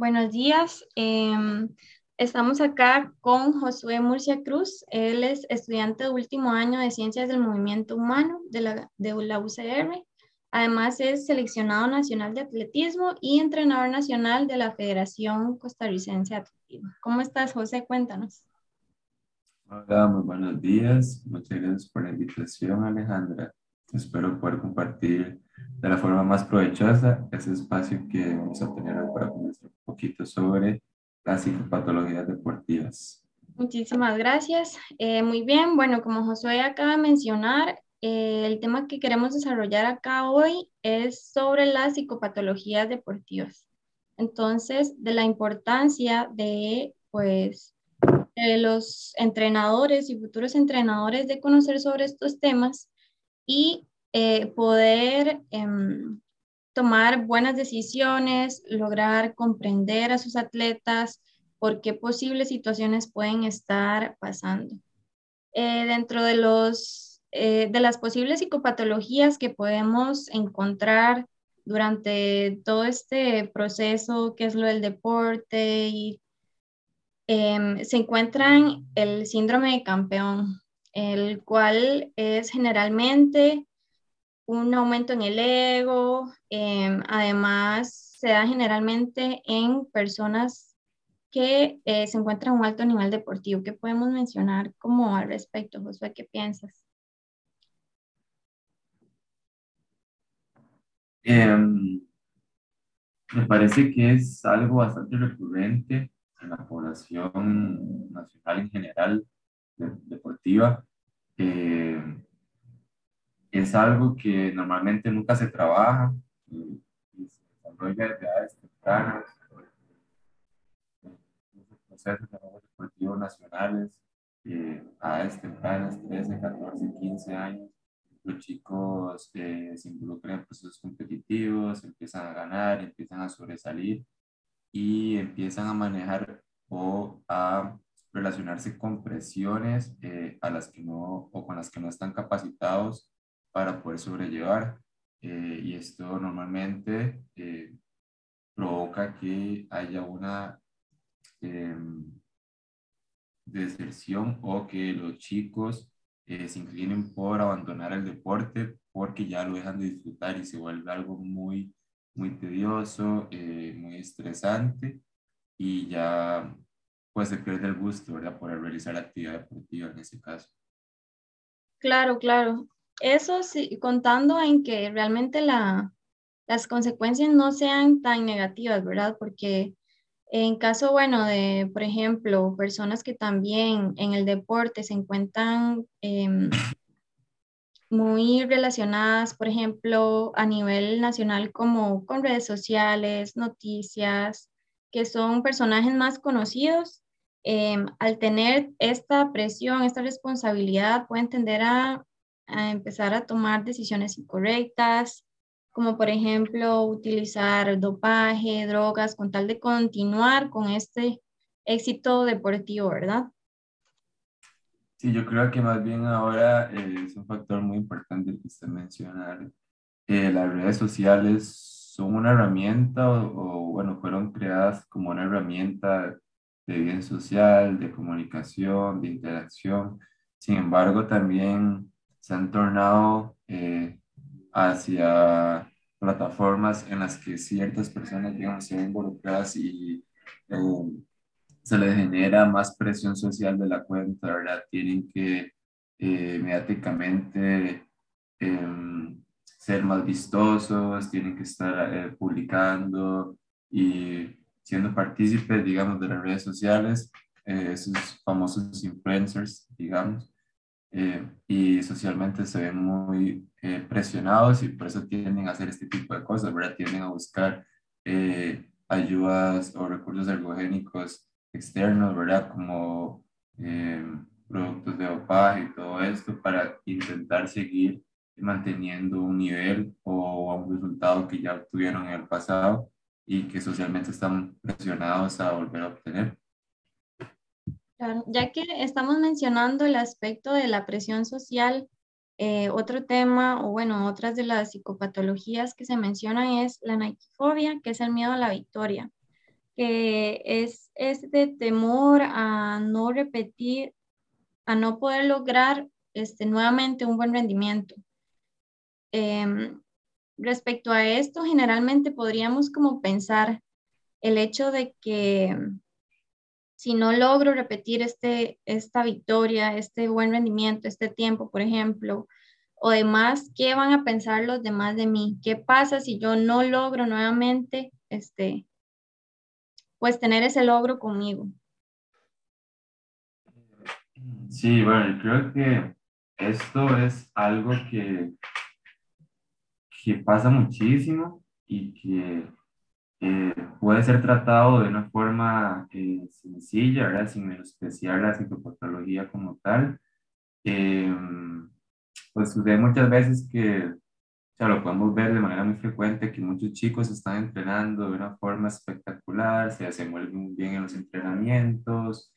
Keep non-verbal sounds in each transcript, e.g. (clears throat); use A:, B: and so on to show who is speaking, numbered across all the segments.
A: Buenos días. Em, estamos acá con Josué Murcia Cruz. Él es estudiante de último año de Ciencias del Movimiento Humano de la, de la UCR. Además es seleccionado nacional de atletismo y entrenador nacional de la Federación Costarricense de Atletismo. ¿Cómo estás, José? Cuéntanos.
B: Hola, muy buenos días. Muchas gracias por la invitación, Alejandra. Espero poder compartir de la forma más provechosa ese espacio que vamos a tener para conocer un poquito sobre las psicopatologías deportivas.
A: Muchísimas gracias. Eh, muy bien, bueno, como Josué acaba de mencionar, eh, el tema que queremos desarrollar acá hoy es sobre las psicopatologías deportivas. Entonces, de la importancia de, pues, de los entrenadores y futuros entrenadores de conocer sobre estos temas y eh, poder em, tomar buenas decisiones, lograr comprender a sus atletas por qué posibles situaciones pueden estar pasando. Eh, dentro de los eh, de las posibles psicopatologías que podemos encontrar durante todo este proceso que es lo del deporte y em, se encuentran el síndrome de campeón, el cual es generalmente un aumento en el ego, em, además se da generalmente en personas que eh, se encuentran a un alto nivel deportivo. ¿Qué podemos mencionar como al respecto, Josué? ¿Qué piensas?
B: Em, me parece que es algo bastante recurrente en la población nacional en general deportiva. Es algo que normalmente nunca se trabaja y, se desarrolla desde edades tempranas, procesos de deportivos nacionales eh, a edades tempranas, 13, 14, 15 años los chicos eh, se involucran en procesos competitivos, empiezan a ganar, empiezan a sobresalir y empiezan a manejar o a relacionarse con presiones eh, a las que no o con las que no están capacitados para poder sobrellevar. Eh, y esto normalmente provoca que haya una em, deserción o que los chicos se inclinen por abandonar el deporte porque ya lo dejan de disfrutar y se vuelve algo muy, muy tedioso, eh, muy estresante y ya pues se pierde el gusto, ¿verdad? Por realizar la actividad deportiva en ese caso.
A: Claro, claro. Eso sí, contando en que realmente la, las consecuencias no sean tan negativas, ¿verdad? Porque en caso, bueno, de, por ejemplo, personas que también en el deporte se encuentran em, muy relacionadas, por ejemplo, a nivel nacional como con redes sociales, noticias, que son personajes más conocidos, em, al tener esta presión, esta responsabilidad, pueden tender a, a empezar a tomar decisiones incorrectas, como por ejemplo utilizar dopaje, drogas, con tal de continuar con este éxito deportivo, ¿verdad?
B: Sí, yo creo que más bien ahora eh, es un factor muy importante que usted menciona. Eh, las redes sociales son una herramienta o, bueno, fueron creadas como una herramienta de bien social, de comunicación, de interacción. Sin embargo, también se han tornado eh, hacia plataformas en las que ciertas personas, digamos, se ven involucradas y eh, se les genera más presión social de la cuenta, ¿verdad? Tienen que eh, mediáticamente em, ser más vistosos, tienen que estar publicando y siendo partícipes, digamos, de las redes sociales, esos famosos influencers, digamos. Eh, y socialmente se ven muy eh, presionados y por eso tienden a hacer este tipo de cosas, ¿verdad? Tienden a buscar eh, ayudas o recursos ergogénicos externos, ¿verdad? Como productos de dopaje y todo esto para intentar seguir manteniendo un nivel o un resultado que ya obtuvieron en el pasado y que socialmente están presionados a volver a obtener
A: ya que estamos mencionando el aspecto de la presión social, eh, otro tema, o bueno, otras de las psicopatologías que se mencionan es la naikifobia, que es el miedo a la victoria. que es este temor a no repetir, a no poder lograr este, nuevamente un buen rendimiento. Em, respecto a esto, generalmente podríamos como pensar el hecho de que si no logro repetir este, esta victoria, este buen rendimiento, este tiempo, por ejemplo, o demás, ¿qué van a pensar los demás de mí? ¿Qué pasa si yo no logro nuevamente, este, pues tener ese logro conmigo?
B: Sí, bueno, creo que esto es algo que, que pasa muchísimo y que eh, puede ser tratado de una forma eh, sencilla, ¿verdad? sin menospreciar la psicopatología como tal. Eh, pues sucede muchas veces que, o sea, lo podemos ver de manera muy frecuente, que muchos chicos están entrenando de una forma espectacular, se desenvuelven bien en los entrenamientos,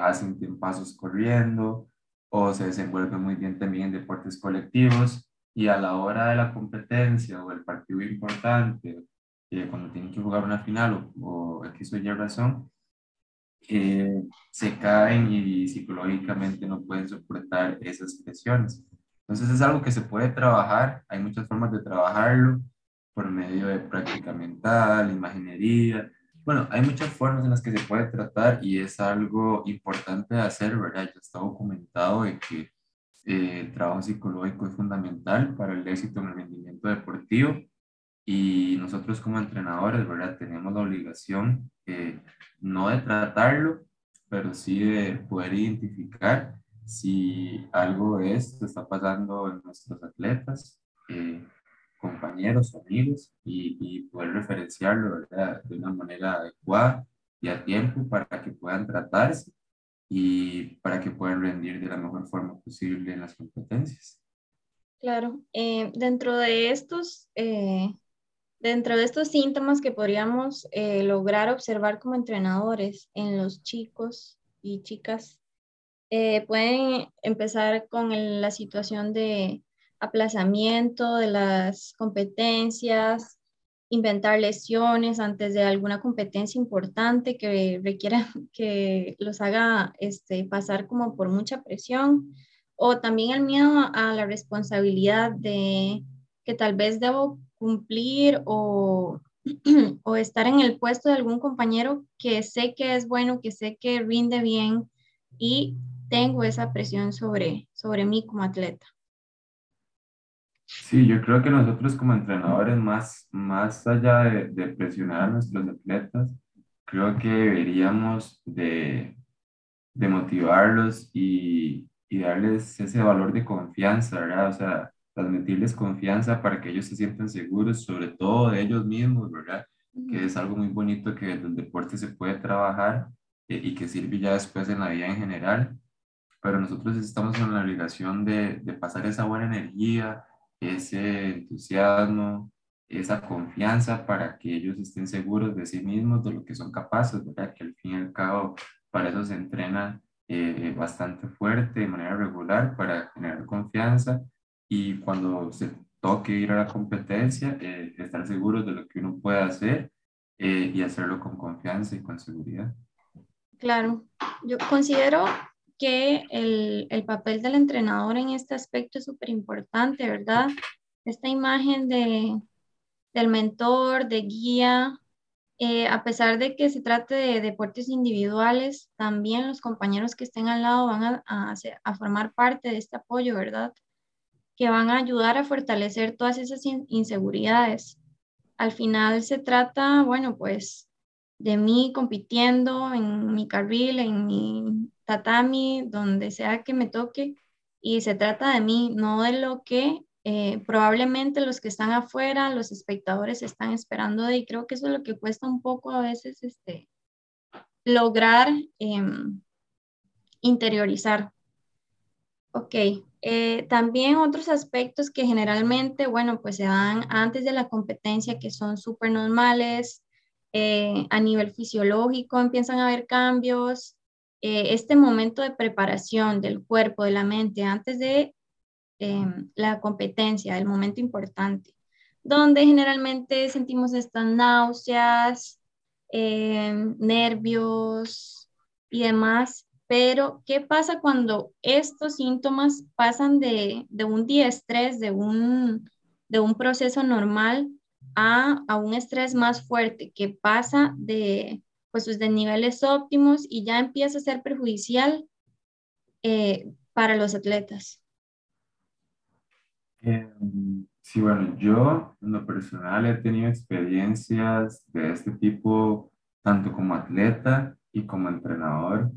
B: hacen pasos corriendo o se desenvuelven muy bien también en deportes colectivos y a la hora de la competencia o el partido importante cuando tienen que jugar una final o, o X o razón, eh, se caen y psicológicamente no pueden soportar esas presiones. Entonces es algo que se puede trabajar, hay muchas formas de trabajarlo por medio de práctica mental, imaginería. Bueno, hay muchas formas en las que se puede tratar y es algo importante de hacer, ¿verdad? Ya está documentado de que eh, el trabajo psicológico es fundamental para el éxito en el rendimiento deportivo y nosotros como entrenadores, ¿verdad? Tenemos la obligación eh, no de tratarlo, pero sí de poder identificar si algo esto está pasando en nuestros atletas, eh, compañeros, amigos, y, y, poder referenciarlo ¿verdad? de una manera adecuada y a tiempo para que puedan tratarse y para que puedan rendir de la mejor forma posible en las competencias.
A: Claro, eh, dentro de estos Dentro de estos síntomas que podríamos eh, lograr observar como entrenadores en los chicos y chicas, eh, pueden empezar con la situación de aplazamiento de las competencias, inventar lesiones antes de alguna competencia importante que requiera (laughs) que los haga este, pasar como por mucha presión, o también el miedo a la responsabilidad de que tal vez debo cumplir o, (clears throat) o estar en el puesto de algún compañero que sé que es bueno, que sé que rinde bien y tengo esa presión sobre, sobre mí como atleta.
B: Sí, yo creo que nosotros como entrenadores, más, más allá de, de presionar a nuestros atletas, creo que deberíamos de, de motivarlos y, y, darles ese valor de confianza, ¿verdad? O sea, transmitirles confianza para que ellos se sientan seguros, sobre todo de ellos mismos, ¿verdad? Que es algo muy bonito que el deporte se puede trabajar eh, y que sirve ya después en la vida en general. Pero nosotros estamos en la obligación de, de pasar esa buena energía, ese entusiasmo, esa confianza para que ellos estén seguros de sí mismos, de lo que son capaces, ¿verdad? Que al fin y al cabo para eso se entrena eh, bastante fuerte, de manera regular, para generar confianza y cuando se toque ir a la competencia, eh, estar seguros de lo que uno puede hacer eh, y hacerlo con confianza y con seguridad.
A: Claro, yo considero que el, el papel del entrenador en este aspecto es súper importante, ¿verdad? Esta imagen de, del mentor, de guía, eh, a pesar de que se trate de deportes individuales, también los compañeros que estén al lado van a, a, a formar parte de este apoyo, ¿verdad? Que van a ayudar a fortalecer todas esas inseguridades. Al final se trata, bueno, pues de mí compitiendo en mi carril, en mi tatami, donde sea que me toque, y se trata de mí, no de lo que eh, probablemente los que están afuera, los espectadores están esperando de, y creo que eso es lo que cuesta un poco a veces este, lograr em, interiorizar. Ok, eh, también otros aspectos que generalmente, bueno, pues se dan antes de la competencia que son súper normales, eh, a nivel fisiológico empiezan a haber cambios, eh, este momento de preparación del cuerpo, de la mente, antes de em, la competencia, el momento importante, donde generalmente sentimos estas náuseas, em, nervios y demás. Pero, ¿qué pasa cuando estos síntomas pasan de, un día de estrés, de un, de un proceso normal, a, a, un estrés más fuerte, que pasa de, pues, de niveles óptimos y ya empieza a ser perjudicial eh, para los atletas?
B: Em, sí, bueno, yo en lo personal he tenido experiencias de este tipo, tanto como atleta y como entrenador.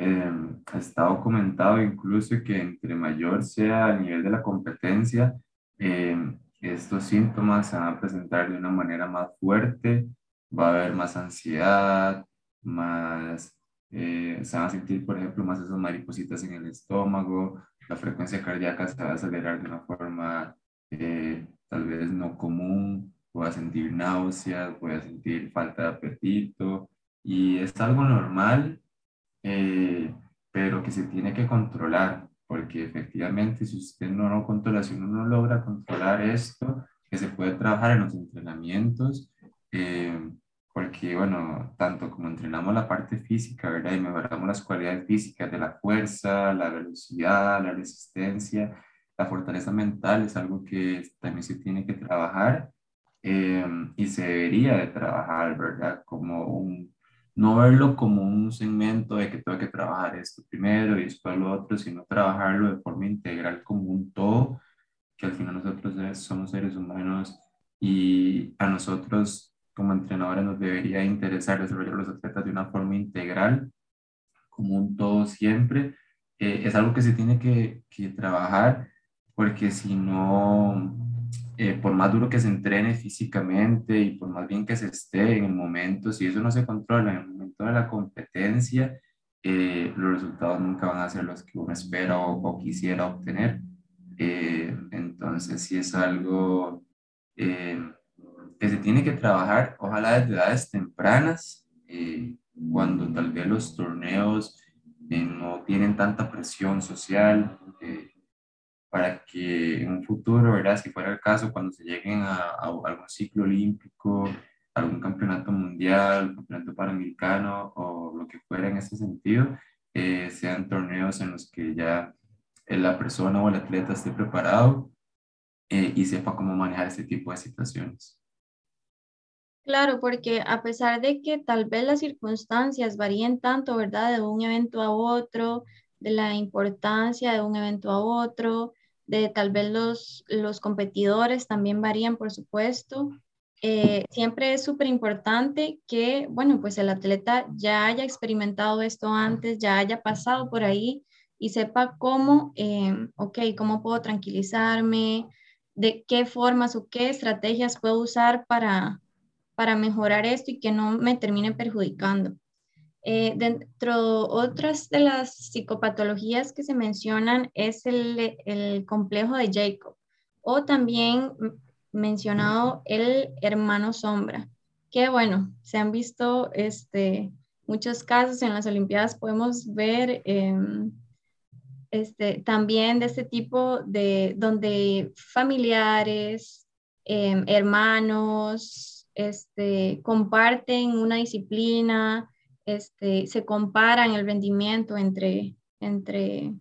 B: Eh, ha estado comentado incluso que entre mayor sea el nivel de la competencia, em, estos síntomas se van a presentar de una manera más fuerte, va a haber más ansiedad, más, eh, se van a sentir, por ejemplo, más esas maripositas en el estómago, la frecuencia cardíaca se va a acelerar de una forma eh, tal vez no común, voy a sentir náuseas, voy a sentir falta de apetito y es algo normal, eh, pero que se tiene que controlar, porque efectivamente si usted no lo controla, si uno no logra controlar esto, que se puede trabajar en los entrenamientos, eh, porque, bueno, tanto como entrenamos la parte física, ¿verdad? Y mejoramos las cualidades físicas de la fuerza, la velocidad, la resistencia, la fortaleza mental es algo que también se tiene que trabajar eh, y se debería de trabajar, ¿verdad? Como un, no verlo como un segmento de que tengo que trabajar esto primero y después lo otro, sino trabajarlo de forma integral como un todo, que al final nosotros somos seres humanos y a nosotros como entrenadores nos debería interesar desarrollar los atletas de una forma integral, como un todo siempre. Eh, es algo que se tiene que, que trabajar porque si no, eh, por más duro que se entrene físicamente y por más bien que se esté en el momento, si eso no se controla en el momento de la competencia, eh, los resultados nunca van a ser los que uno espera o, quisiera obtener. entonces, si es algo que se tiene que trabajar, ojalá desde edades tempranas, eh, cuando tal vez los torneos eh, no tienen tanta presión social, eh, para que en un futuro, ¿verdad? si fuera el caso, cuando se lleguen a, algún ciclo olímpico, algún campeonato mundial, campeonato panamericano o lo que fuera en ese sentido, sean torneos en los que ya la persona o el atleta esté preparado y sepa cómo manejar este tipo de situaciones.
A: Claro, porque a pesar de que tal vez las circunstancias varíen tanto, ¿verdad? De un evento a otro, de la importancia de un evento a otro, de tal vez los, los competidores también varían, por supuesto. Eh, siempre es súper importante que, bueno, pues el atleta ya haya experimentado esto antes, ya haya pasado por ahí y sepa cómo, eh, ok, cómo puedo tranquilizarme, de qué formas o qué estrategias puedo usar para, para mejorar esto y que no me termine perjudicando. Eh, dentro otras de las psicopatologías que se mencionan es el, complejo de Jacob o también mencionado el hermano sombra, que bueno, se han visto este, muchos casos en las Olimpiadas, podemos ver em, este, también de este tipo de donde familiares, em, hermanos, este, comparten una disciplina, este, se comparan el rendimiento entre, entre,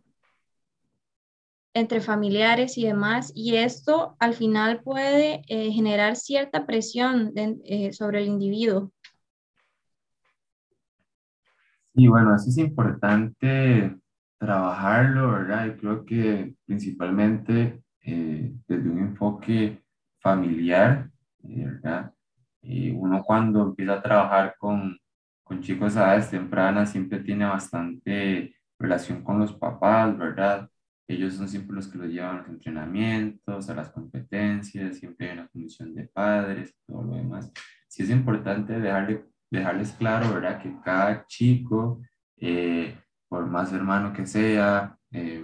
A: entre familiares y demás, y esto al final puede eh, generar cierta presión eh, sobre el individuo.
B: Y bueno, eso es importante trabajarlo, ¿verdad? Y creo que principalmente eh, desde un enfoque familiar, ¿verdad? Y uno cuando empieza a trabajar con, con chicos a edades tempranas siempre tiene bastante relación con los papás, ¿verdad? Ellos son siempre los que los llevan a los entrenamientos, a las competencias, siempre hay una comisión de padres, todo lo demás. Sí es importante dejarle, dejarles claro, ¿verdad? Que cada chico, eh, por más hermano que sea, eh,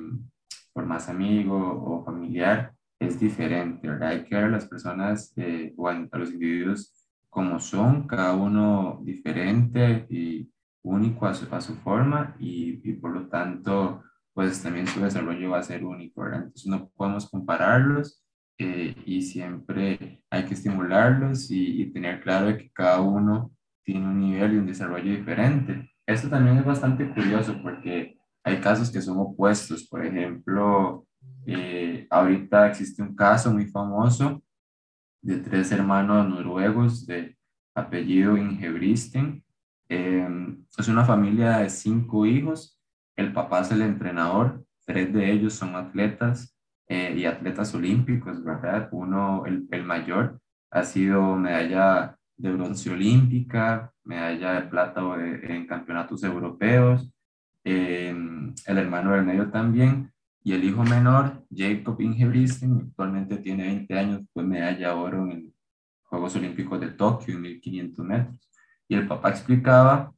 B: por más amigo o familiar, es diferente, ¿verdad? Hay que ver a las personas eh, o a los individuos como son, cada uno diferente y único a su, a su forma y, y, por lo tanto, pues también su desarrollo va a ser único. Entonces no podemos compararlos eh, y siempre hay que estimularlos y, y, tener claro que cada uno tiene un nivel y un desarrollo diferente. Esto también es bastante curioso porque hay casos que son opuestos. Por ejemplo, eh, ahorita existe un caso muy famoso de tres hermanos noruegos de apellido Ingebristen. Eh, es una familia de cinco hijos. El papá es el entrenador. Tres de ellos son atletas eh, y atletas olímpicos, ¿verdad? Uno, el, el mayor, ha sido medalla de bronce olímpica, medalla de plata en campeonatos europeos, el hermano del medio también, y el hijo menor, Jacob Ingebrigtsen, actualmente tiene 20 años, fue medalla de oro en los Juegos Olímpicos de Tokio en 1500 metros. Y el papá explicaba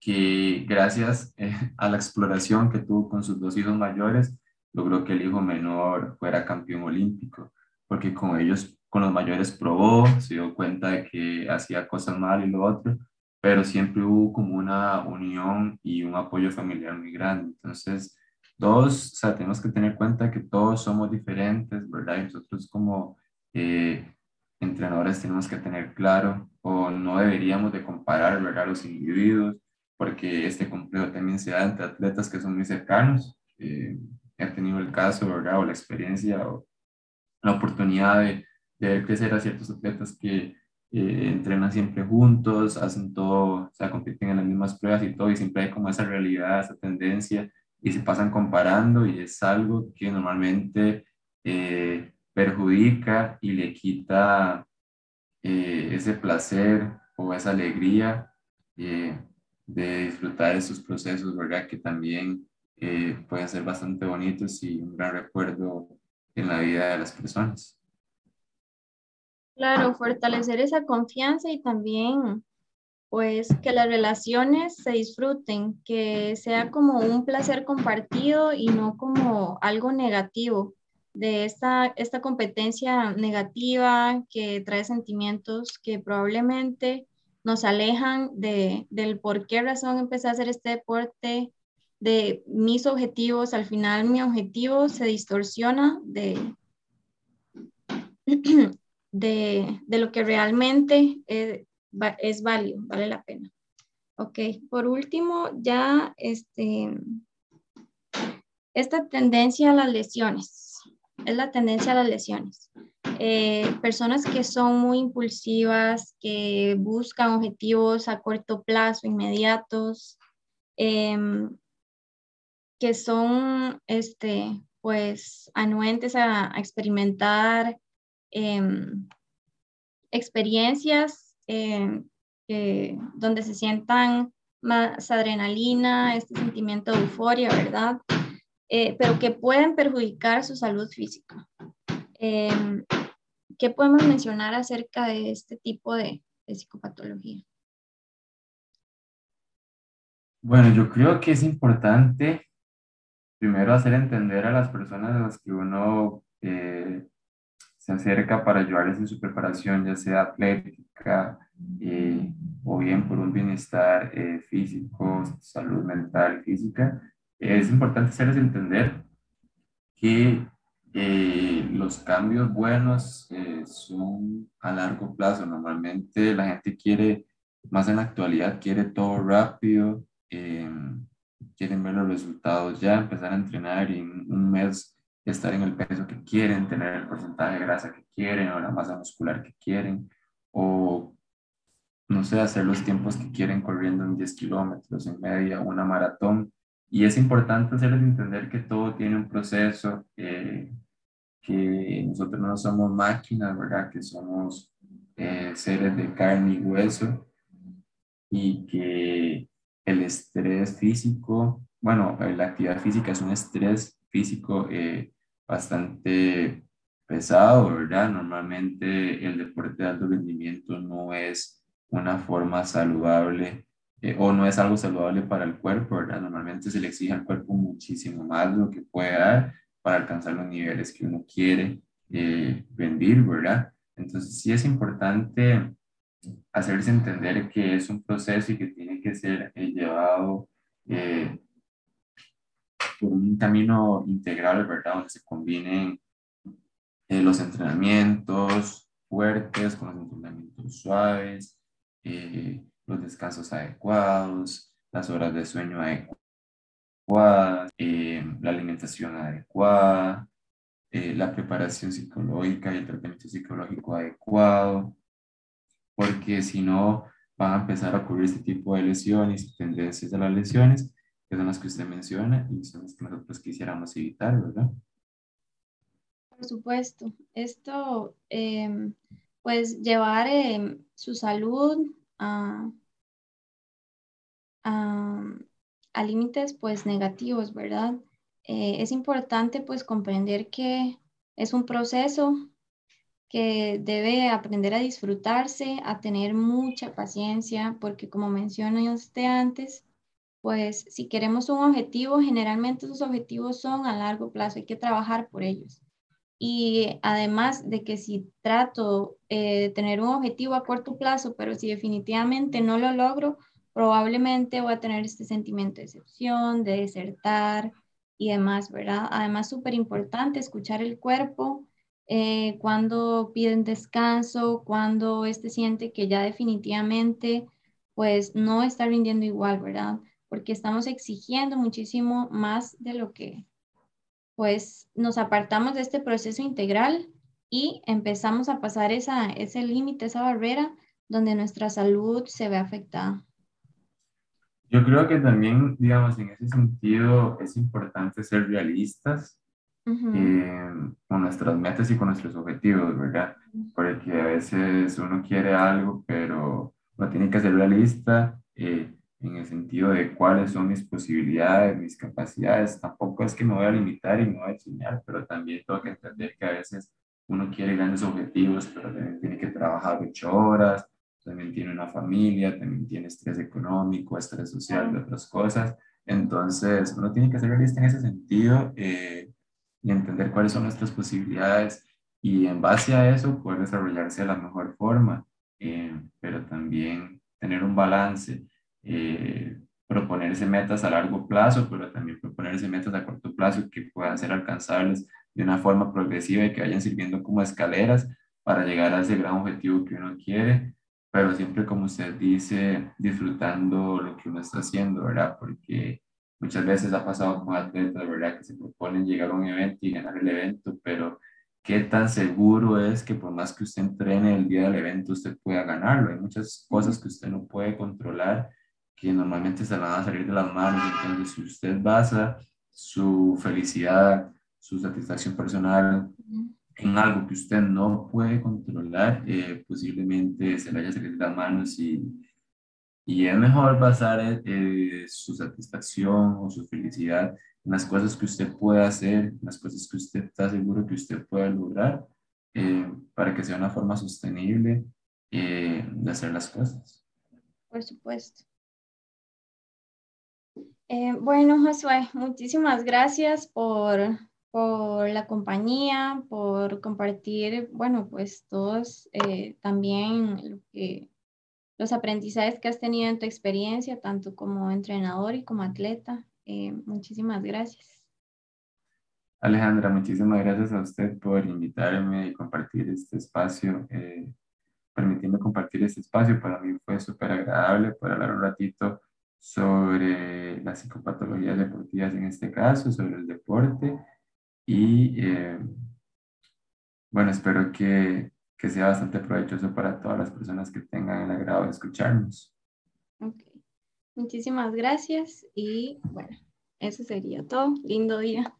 B: que gracias eh, a la exploración que tuvo con sus dos hijos mayores, logró que el hijo menor fuera campeón olímpico, porque con ellos, con los mayores probó, se dio cuenta de que hacía cosas mal y lo otro, pero siempre hubo como una unión y un apoyo familiar muy grande. Entonces, todos, o sea, tenemos que tener cuenta que todos somos diferentes, ¿verdad? Y nosotros como eh, entrenadores tenemos que tener claro, o no deberíamos de comparar, ¿verdad? Los individuos, porque este complejo también se da entre atletas que son muy cercanos. Eh, he tenido el caso, ¿verdad? O la experiencia o la oportunidad de, de ver crecer a ciertos atletas que eh, entrenan siempre juntos, hacen todo, o sea, compiten en las mismas pruebas y todo, y siempre hay como esa realidad, esa tendencia y se pasan comparando y es algo que normalmente eh, perjudica y le quita eh, ese placer o esa alegría eh, de disfrutar esos procesos, ¿verdad? Que también pueden ser bastante bonitos y un gran recuerdo en la vida de las personas.
A: Claro, fortalecer esa confianza y también pues que las relaciones se disfruten, que sea como un placer compartido y no como algo negativo de esta, esta competencia negativa que trae sentimientos que probablemente nos alejan de, del por qué razón empecé a hacer este deporte, de mis objetivos. Al final mi objetivo se distorsiona de, (clears throat) de, de lo que realmente es válido, vale la pena. Ok, por último, ya este, esta tendencia a las lesiones, es la tendencia a las lesiones. Eh, personas que son muy impulsivas, que buscan objetivos a corto plazo, inmediatos, em, que son, este, pues, anuentes a, experimentar em, experiencias eh, donde se sientan más adrenalina, este sentimiento de euforia, ¿verdad? Eh, pero que pueden perjudicar su salud física. Em, ¿Qué podemos mencionar acerca de este tipo de, de psicopatología?
B: Bueno, yo creo que es importante primero hacer entender a las personas a las que uno eh, se acerca para ayudarles en su preparación, ya sea atlética eh, o bien por un bienestar eh, físico, salud mental, física, es importante hacerles entender que eh, los cambios buenos son a largo plazo. Normalmente la gente quiere, más en la actualidad, quiere todo rápido, quieren ver los resultados ya, empezar a entrenar y en un mes estar en el peso que quieren, tener el porcentaje de grasa que quieren o la masa muscular que quieren, o no sé, hacer los tiempos que quieren corriendo en 10 kilómetros, en media, una maratón. Y es importante hacerles entender que todo tiene un proceso, que nosotros no somos máquinas, ¿verdad? Que somos eh, seres de carne y hueso y que el estrés físico, bueno, la actividad física es un estrés físico eh, bastante pesado, ¿verdad? Normalmente el deporte de alto rendimiento no es una forma saludable eh, o no es algo saludable para el cuerpo, ¿verdad? Normalmente se le exige al cuerpo muchísimo más de lo que puede dar para alcanzar los niveles que uno quiere eh, rendir, ¿verdad? Entonces sí es importante hacerse entender que es un proceso y que tiene que ser eh, llevado eh, por un camino integral, ¿verdad? Donde se combinen eh, los entrenamientos fuertes con los entrenamientos suaves, eh, los descansos adecuados, las horas de sueño adecuadas, eh, la alimentación adecuada, eh, la preparación psicológica y el tratamiento psicológico adecuado, porque si no van a empezar a ocurrir este tipo de lesiones y tendencias a las lesiones, que son las que usted menciona y son las que nosotros quisiéramos evitar, ¿verdad?
A: Por supuesto, esto, em, pues llevar em, su salud a, a, límites pues negativos, ¿verdad? Eh, es importante pues comprender que es un proceso que debe aprender a disfrutarse, a tener mucha paciencia, porque como mencioné usted antes, pues si queremos un objetivo, generalmente esos objetivos son a largo plazo, hay que trabajar por ellos. Y además de que si trato eh, de tener un objetivo a corto plazo, pero si definitivamente no lo logro, probablemente voy a tener este sentimiento de decepción, de desertar y demás, ¿verdad? Además, súper importante escuchar el cuerpo eh, cuando piden descanso, cuando este siente que ya definitivamente pues no está rindiendo igual, ¿verdad? Porque estamos exigiendo muchísimo más de lo que pues nos apartamos de este proceso integral y empezamos a pasar esa, ese límite, esa barrera donde nuestra salud se ve afectada.
B: Yo creo que también, digamos, en ese sentido es importante ser realistas eh, con nuestras metas y con nuestros objetivos, ¿verdad? Porque a veces uno quiere algo, pero uno tiene que ser realista. Eh, en el sentido de cuáles son mis posibilidades, mis capacidades. Tampoco es que me voy a limitar y me voy a enseñar, pero también tengo que entender que a veces uno quiere grandes objetivos, pero también tiene que trabajar ocho horas, también tiene una familia, también tiene estrés económico, estrés social de otras cosas. Entonces, uno tiene que ser realista en ese sentido eh, y entender cuáles son nuestras posibilidades y en base a eso poder desarrollarse de la mejor forma, eh, pero también tener un balance eh, proponerse metas a largo plazo, pero también proponerse metas a corto plazo que puedan ser alcanzables de una forma progresiva y que vayan sirviendo como escaleras para llegar a ese gran objetivo que uno quiere, pero siempre, como usted dice, disfrutando lo que uno está haciendo, ¿verdad? Porque muchas veces ha pasado con atletas, ¿verdad? Que se proponen llegar a un evento y ganar el evento, pero ¿qué tan seguro es que por más que usted entrene el día del evento, usted pueda ganarlo? Hay muchas cosas que usted no puede controlar que normalmente se van a salir de las manos. Entonces, si usted basa su felicidad, su satisfacción personal en algo que usted no puede controlar, eh, posiblemente se le haya salido de las manos y, y es mejor basar eh, su satisfacción o su felicidad en las cosas que usted puede hacer, en las cosas que usted está seguro que usted puede lograr, eh, para que sea una forma sostenible de hacer las cosas.
A: Por supuesto. Eh, bueno, Josué, muchísimas gracias por, por, la compañía, por compartir, bueno, pues todos eh, también lo que, los aprendizajes que has tenido en tu experiencia, tanto como entrenador y como atleta. Eh, muchísimas gracias.
B: Alejandra, muchísimas gracias a usted por invitarme y compartir este espacio, permitiendo compartir este espacio. Para mí fue súper agradable poder hablar un ratito sobre las psicopatologías deportivas en este caso, sobre el deporte y eh, bueno, espero que, que, sea bastante provechoso para todas las personas que tengan el agrado de escucharnos.
A: Ok, muchísimas gracias y bueno, eso sería todo. Lindo día.